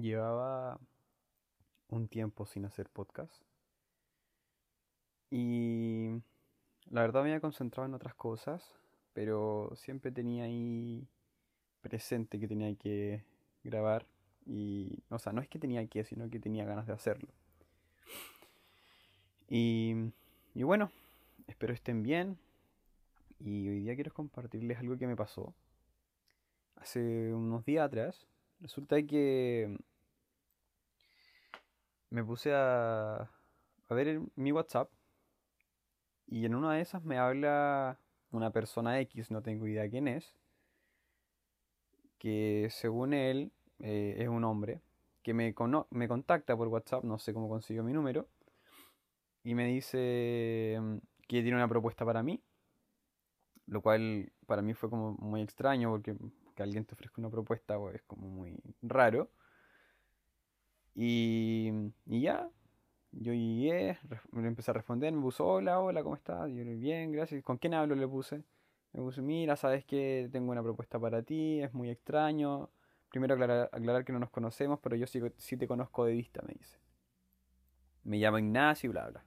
llevaba un tiempo sin hacer podcast. Y la verdad me había concentrado en otras cosas, pero siempre tenía ahí presente que tenía que grabar. Y, o sea, no es que tenía que, sino que tenía ganas de hacerlo. Y, y bueno, espero estén bien. Y hoy día quiero compartirles algo que me pasó. Hace unos días atrás, resulta que me puse a, a ver mi WhatsApp y en una de esas me habla una persona X, no tengo idea quién es, que según él eh, es un hombre, que me, me contacta por WhatsApp, no sé cómo consiguió mi número, y me dice mm, que tiene una propuesta para mí, lo cual para mí fue como muy extraño porque que alguien te ofrezca una propuesta pues, es como muy raro. Y, y ya, yo llegué, me empecé a responder, me puso hola, hola, ¿cómo estás? Yo bien, gracias. ¿Con quién hablo? Le puse. Me puse, mira, sabes que tengo una propuesta para ti, es muy extraño. Primero aclarar, aclarar que no nos conocemos, pero yo sí, sí te conozco de vista, me dice. Me llamo Ignacio y bla, bla.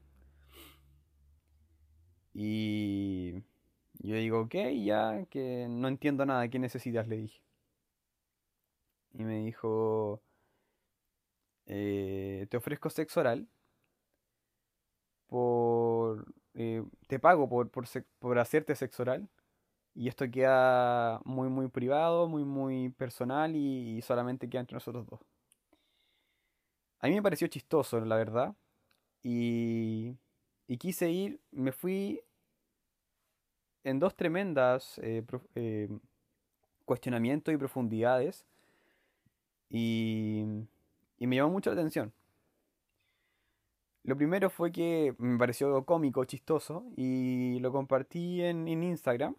Y yo digo, ok, ya, que no entiendo nada, ¿qué necesitas? Le dije. Y me dijo, eh, te ofrezco sexo oral por... Eh, te pago por, por, hacerte sexo oral. Y esto queda muy, muy privado, muy, muy personal y, solamente queda entre nosotros dos. A mí me pareció chistoso, la verdad. Y, y quise ir, me fui en dos tremendas eh, cuestionamientos y profundidades. Y, me llamó mucho la atención. Lo primero fue que me pareció cómico, chistoso, y lo compartí en, Instagram.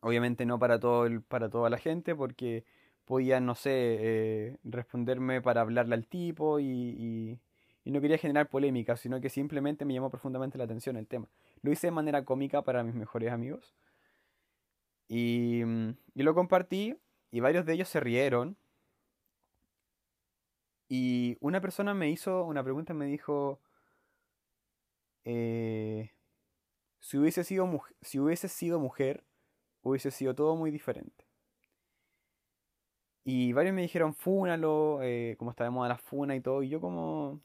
Obviamente no para, todo el, para toda la gente, porque podían, no sé, eh, responderme para hablarle al tipo y, y, no quería generar polémica, sino que simplemente me llamó profundamente la atención el tema. Lo hice de manera cómica para mis mejores amigos. Y, y lo compartí y varios de ellos se rieron y una persona me hizo una pregunta, me dijo, eh, si, hubiese sido, si hubiese sido mujer, hubiese sido todo muy diferente. Y varios me dijeron, fúnalo, eh, como está de moda la funa y todo. Y yo como,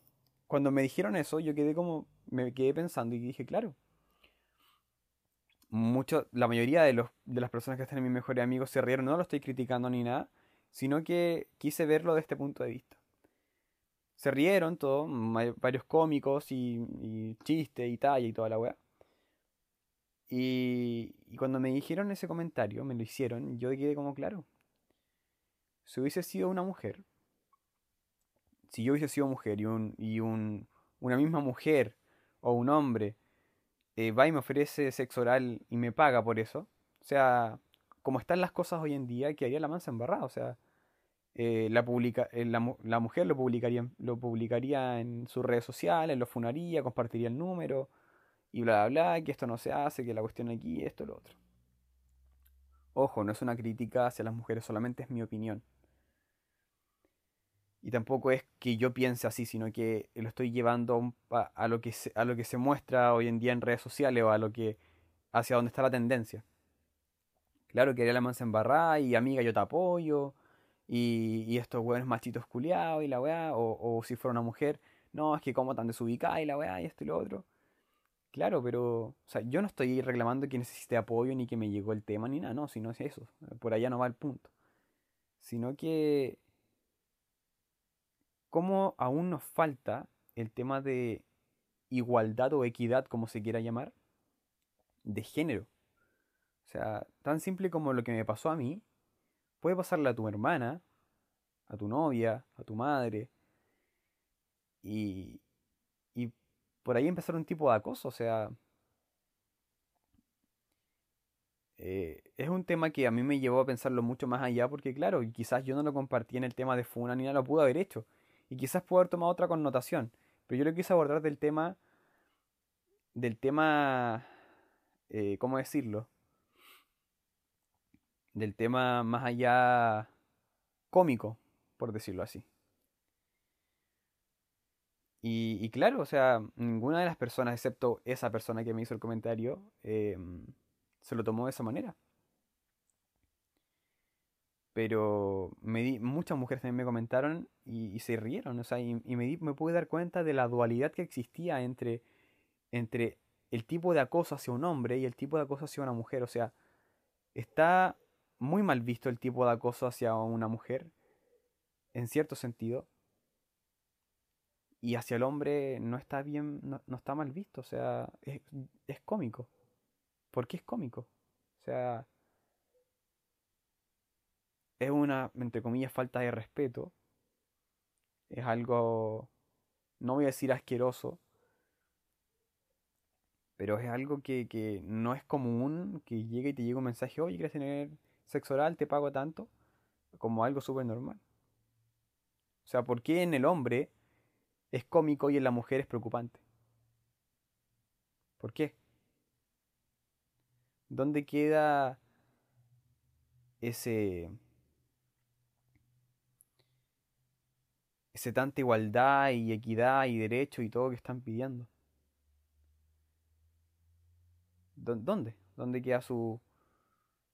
cuando me dijeron eso, yo quedé como, me quedé pensando y dije, claro. Mucho, la mayoría de, los, de las personas que están en mis mejores amigos se rieron, no lo estoy criticando ni nada, sino que quise verlo de este punto de vista se rieron todo, varios cómicos y, chistes y talla y toda la weá. Y, cuando me dijeron ese comentario, me lo hicieron, yo quedé como claro. Si hubiese sido una mujer, si yo hubiese sido mujer y, un, y un, una misma mujer o un hombre eh, va y me ofrece sexo oral y me paga por eso, o sea, como están las cosas hoy en día, quedaría la mansa embarrada, o sea, eh, la, publica, eh, la, mujer lo publicaría, lo publicaría en sus redes sociales, lo funaría, compartiría el número y bla bla bla, que esto no se hace, que la cuestión aquí, esto, lo otro. Ojo, no es una crítica hacia las mujeres, solamente es mi opinión. Y tampoco es que yo piense así, sino que lo estoy llevando a, lo que se, a lo que se muestra hoy en día en redes sociales o a lo que hacia donde está la tendencia. Claro, quería la mansa embarrada y amiga, yo te apoyo y, y estos weones machitos culiados y la weá, o, o si fuera una mujer, no, es que como tan desubicada y la weá y esto y lo otro. Claro, pero, o sea, yo no estoy reclamando que necesite apoyo ni que me llegó el tema ni nada, no, sino es eso, por allá no va el punto. Sino que, como aún nos falta el tema de igualdad o equidad, como se quiera llamar, de género. O sea, tan simple como lo que me pasó a mí, puede pasarle a tu hermana, a tu novia, a tu madre. Y, y por ahí empezar un tipo de acoso, o sea... Eh, es un tema que a mí me llevó a pensarlo mucho más allá porque claro, quizás yo no lo compartí en el tema de Funa ni nada, lo pude haber hecho. Y quizás puede haber tomado otra connotación. Pero yo lo quise abordar del tema. Del tema. Eh, ¿Cómo decirlo? Del tema más allá cómico, por decirlo así. Y, claro, o sea, ninguna de las personas, excepto esa persona que me hizo el comentario, em, se lo tomó de esa manera. Pero me di, muchas mujeres también me comentaron y, se rieron, o sea, y, y me, di- me pude dar cuenta de la dualidad que existía entre, entre el tipo de acoso hacia un hombre y el tipo de acoso hacia una mujer. O sea, está muy mal visto el tipo de acoso hacia una mujer, en cierto sentido, y hacia el hombre no está bien, no, no está mal visto, o sea, es, es cómico. ¿Por qué es cómico? O sea, es una, entre comillas, falta de respeto, es algo, no voy a decir asqueroso, pero es algo que, que no es común que llegue y te llegue un mensaje, oye, ¿quieres tener sexo oral? Te pago tanto, como algo súper normal. O sea, ¿por qué en el hombre es cómico y en la mujer es preocupante? ¿Por qué? ¿Dónde queda ese, ese tanta igualdad y equidad y derecho y todo que están pidiendo? ¿Dó- ¿Dónde? ¿Dónde queda su,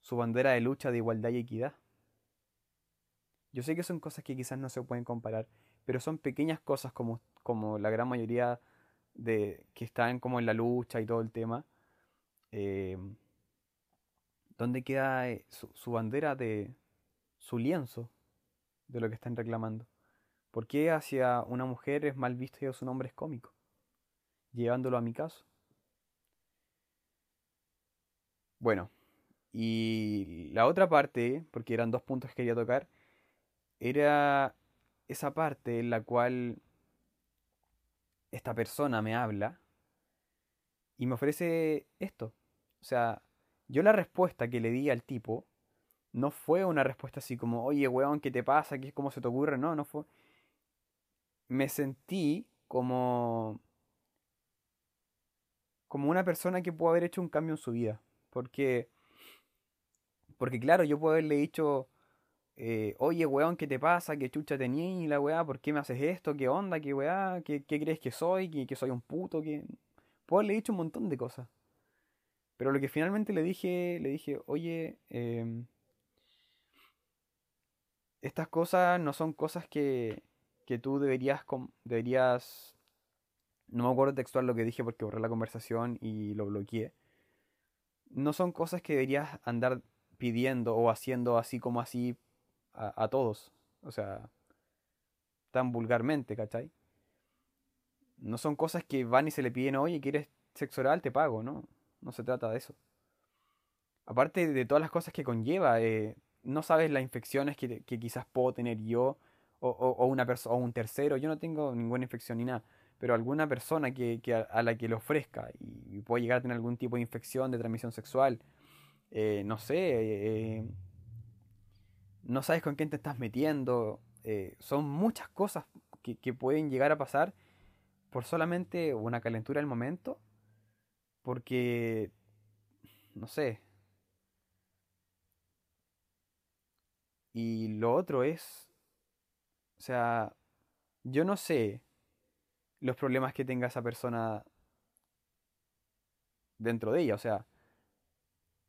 su bandera de lucha de igualdad y equidad? Yo sé que son cosas que quizás no se pueden comparar, pero son pequeñas cosas como, como la gran mayoría de que están como en la lucha y todo el tema. eh, ¿dónde queda eh, su, su bandera de su lienzo de lo que están reclamando? ¿Por qué hacia una mujer es mal visto y a su nombre es cómico? Llevándolo a mi caso. Bueno, y la otra parte, porque eran dos puntos que quería tocar, era esa parte en la cual esta persona me habla y me ofrece esto. O sea, yo la respuesta que le di al tipo no fue una respuesta así como, oye, weón, ¿qué te pasa? ¿Qué, ¿Cómo se te ocurre? No, no fue. Me sentí como, como una persona que pudo haber hecho un cambio en su vida. Porque, porque claro, yo puedo haberle dicho, eh, oye, weón, ¿qué te pasa? ¿Qué chucha tenía la weá? ¿Por qué me haces esto? ¿Qué onda? ¿Qué weá? ¿Qué, qué crees que soy? ¿Que, que soy un puto? ¿Qué? Puedo haberle dicho un montón de cosas. Pero lo que finalmente le dije, le dije, oye, em, estas cosas no son cosas que, que tú deberías, deberías, no me acuerdo textual lo que dije porque borré la conversación y lo bloqueé. No son cosas que deberías andar pidiendo o haciendo así como así a, a todos. O sea, tan vulgarmente, ¿cachai? No son cosas que van y se le piden, oye, ¿quieres sexo oral? Te pago, ¿no? No se trata de eso. Aparte de todas las cosas que conlleva, eh, no sabes las infecciones que, que quizás puedo tener yo o, o- una o un tercero. Yo no tengo ninguna infección ni nada, pero alguna persona que, a, la que le ofrezca y, y puede llegar a tener algún tipo de infección de transmisión sexual, eh, no sé, eh, no sabes con quién te estás metiendo. eh, son muchas cosas que, que pueden llegar a pasar por solamente una calentura del momento, porque, no sé. Y lo otro es, o sea, yo no sé los problemas que tenga esa persona dentro de ella, o sea,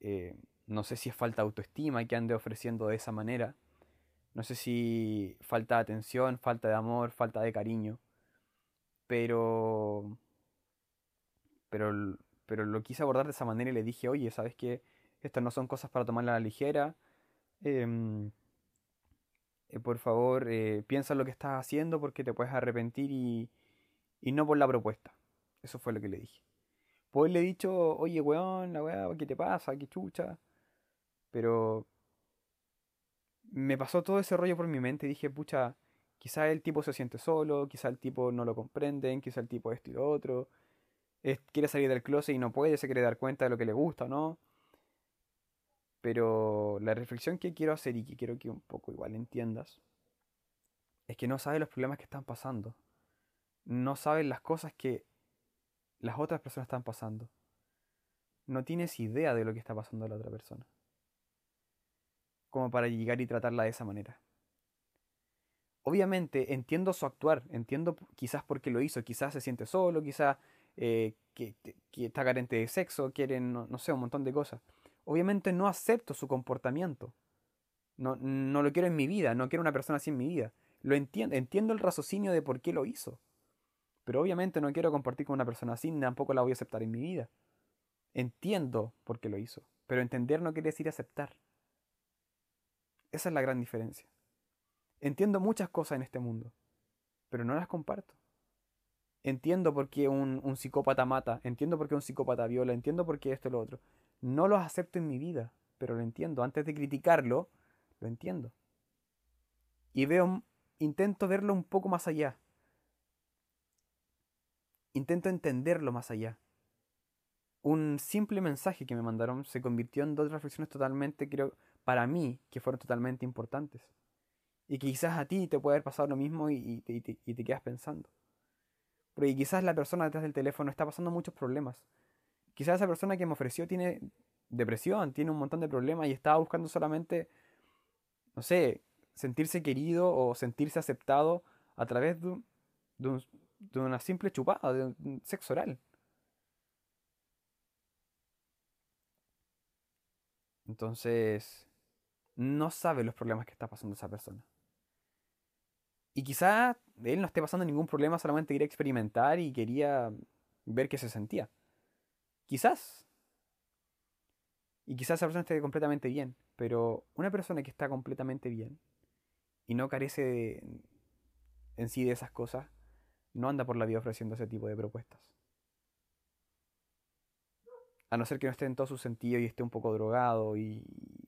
eh, no sé si es falta de autoestima que ande ofreciendo de esa manera, no sé si falta de atención, falta de amor, falta de cariño, pero, pero, pero lo quise abordar de esa manera y le dije, oye, ¿sabes qué? Estas no son cosas para tomarla a la ligera. em, eh, por favor, eh, piensa en lo que estás haciendo porque te puedes arrepentir y, y no por la propuesta. Eso fue lo que le dije. Pues le he dicho, oye, weón, la weá, ¿qué te pasa? ¿Qué chucha? Pero me pasó todo ese rollo por mi mente dije, pucha, quizá el tipo se siente solo, quizá el tipo no lo comprenden, quizá el tipo esto y lo otro, quiere salir del closet y no puede, se quiere dar cuenta de lo que le gusta no. Pero la reflexión que quiero hacer y que quiero que un poco igual entiendas es que no sabes los problemas que están pasando, no sabes las cosas que las otras personas están pasando, no tienes idea de lo que está pasando a la otra persona, como para llegar y tratarla de esa manera. obviamente entiendo su actuar, entiendo quizás por qué lo hizo, quizás se siente solo, quizás eh, que, está carente de sexo, quieren, no, sé, un montón de cosas. Obviamente no acepto su comportamiento. No, no lo quiero en mi vida, no quiero una persona así en mi vida. Lo entiendo, entiendo el raciocinio de por qué lo hizo. Pero obviamente no quiero compartir con una persona así, tampoco la voy a aceptar en mi vida. Entiendo por qué lo hizo, pero entender no quiere decir aceptar. Esa es la gran diferencia. Entiendo muchas cosas en este mundo, pero no las comparto. Entiendo por qué un, un psicópata mata, entiendo por qué un psicópata viola, entiendo por qué esto y lo otro. No los acepto en mi vida, pero lo entiendo. Antes de criticarlo, lo entiendo. Y veo, intento verlo un poco más allá. Intento entenderlo más allá. Un simple mensaje que me mandaron se convirtió en dos reflexiones totalmente, creo, para mí, que fueron totalmente importantes. Y quizás a ti te puede haber pasado lo mismo y, te, quedas pensando. Porque quizás la persona detrás del teléfono está pasando muchos problemas. Quizás esa persona que me ofreció tiene depresión, tiene un montón de problemas y estaba buscando solamente, no sé, sentirse querido o sentirse aceptado a través de, una simple chupada, de un sexo oral. Entonces, no sabe los problemas que está pasando esa persona. Y quizá él no esté pasando ningún problema, solamente quería experimentar y quería ver qué se sentía. Quizás. Y quizás esa persona esté completamente bien. Pero una persona que está completamente bien y no carece en sí de esas cosas, no anda por la vida ofreciendo ese tipo de propuestas. A no ser que no esté en todo su sentido y esté un poco drogado y,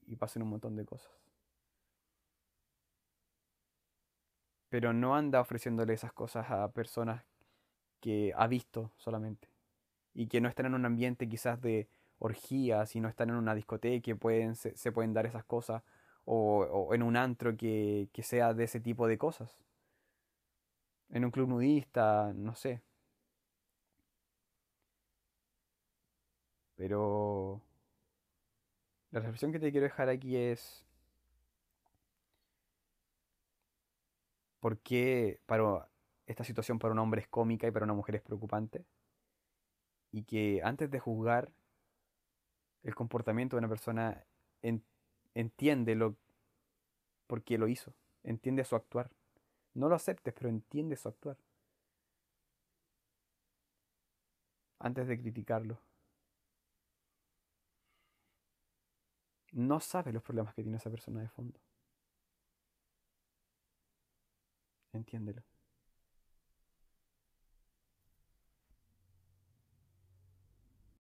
y pasen un montón de cosas. pero no anda ofreciéndole esas cosas a personas que ha visto solamente y que no están en un ambiente quizás de orgías y no están en una discoteca pueden, se, pueden dar esas cosas o, en un antro que, que sea de ese tipo de cosas. En un club nudista, no sé. Pero la reflexión que te quiero dejar aquí es por qué para esta situación para un hombre es cómica y para una mujer es preocupante. Y que antes de juzgar el comportamiento de una persona, entiende lo, por qué lo hizo, entiende su actuar. No lo aceptes, pero entiende su actuar. Antes de criticarlo. No sabe los problemas que tiene esa persona de fondo. Entiéndelo.